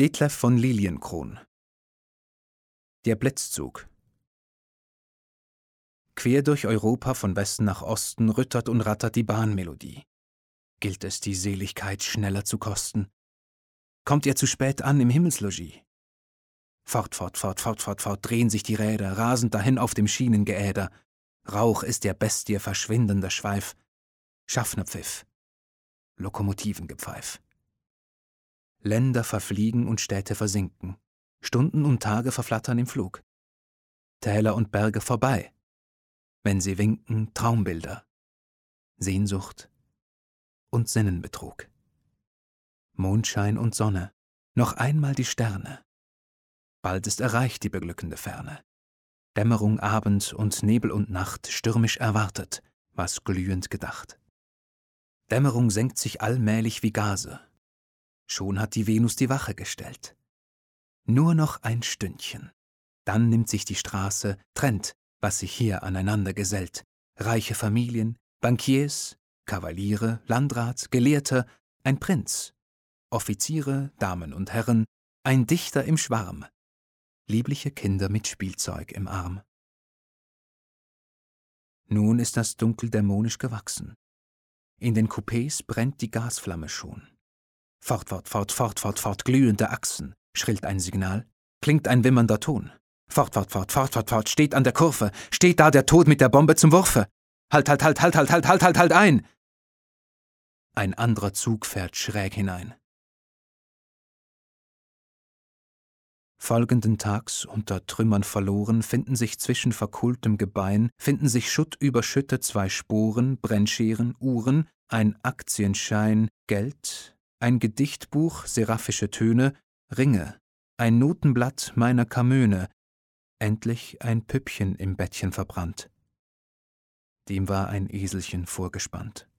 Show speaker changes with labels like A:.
A: Detlef von Lilienkron Der Blitzzug Quer durch Europa von Westen nach Osten rüttert und rattert die Bahnmelodie. Gilt es, die Seligkeit schneller zu kosten? Kommt ihr zu spät an im Himmelslogis? Fort, fort, fort, fort, fort, fort drehen sich die Räder, rasend dahin auf dem Schienengeäder. Rauch ist der Bestie verschwindender Schweif. Schaffnerpfiff. Lokomotivengepfeif. Länder verfliegen und Städte versinken. Stunden und Tage verflattern im Flug. Täler und Berge vorbei. Wenn sie winken, Traumbilder. Sehnsucht und Sinnenbetrug. Mondschein und Sonne, noch einmal die Sterne. Bald ist erreicht die beglückende Ferne. Dämmerung, Abend und Nebel und Nacht stürmisch erwartet, was glühend gedacht. Dämmerung senkt sich allmählich wie Gase, Schon hat die Venus die Wache gestellt. Nur noch ein Stündchen. Dann nimmt sich die Straße, trennt, was sich hier aneinander gesellt. Reiche Familien, Bankiers, Kavaliere, Landrat, Gelehrte, ein Prinz, Offiziere, Damen und Herren, ein Dichter im Schwarm, liebliche Kinder mit Spielzeug im Arm. Nun ist das Dunkel dämonisch gewachsen. In den Coupés brennt die Gasflamme schon. Fort, fort, fort, fort, fort, fort, glühende Achsen, schrillt ein Signal, klingt ein wimmernder Ton. Fort, fort, fort, fort, fort, fort, steht an der Kurve, steht da der Tod mit der Bombe zum Wurfe. Halt, halt, halt, halt, halt, halt, halt, halt, halt ein! Ein anderer Zug fährt schräg hinein. Folgenden Tags, unter Trümmern verloren, finden sich zwischen verkohltem Gebein, finden sich schuttüberschüttet zwei Sporen, Brennscheren, Uhren, ein Aktienschein, Geld, ein Gedichtbuch, seraphische Töne, Ringe, ein Notenblatt meiner Kamöne, endlich ein Püppchen im Bettchen verbrannt. Dem war ein Eselchen vorgespannt.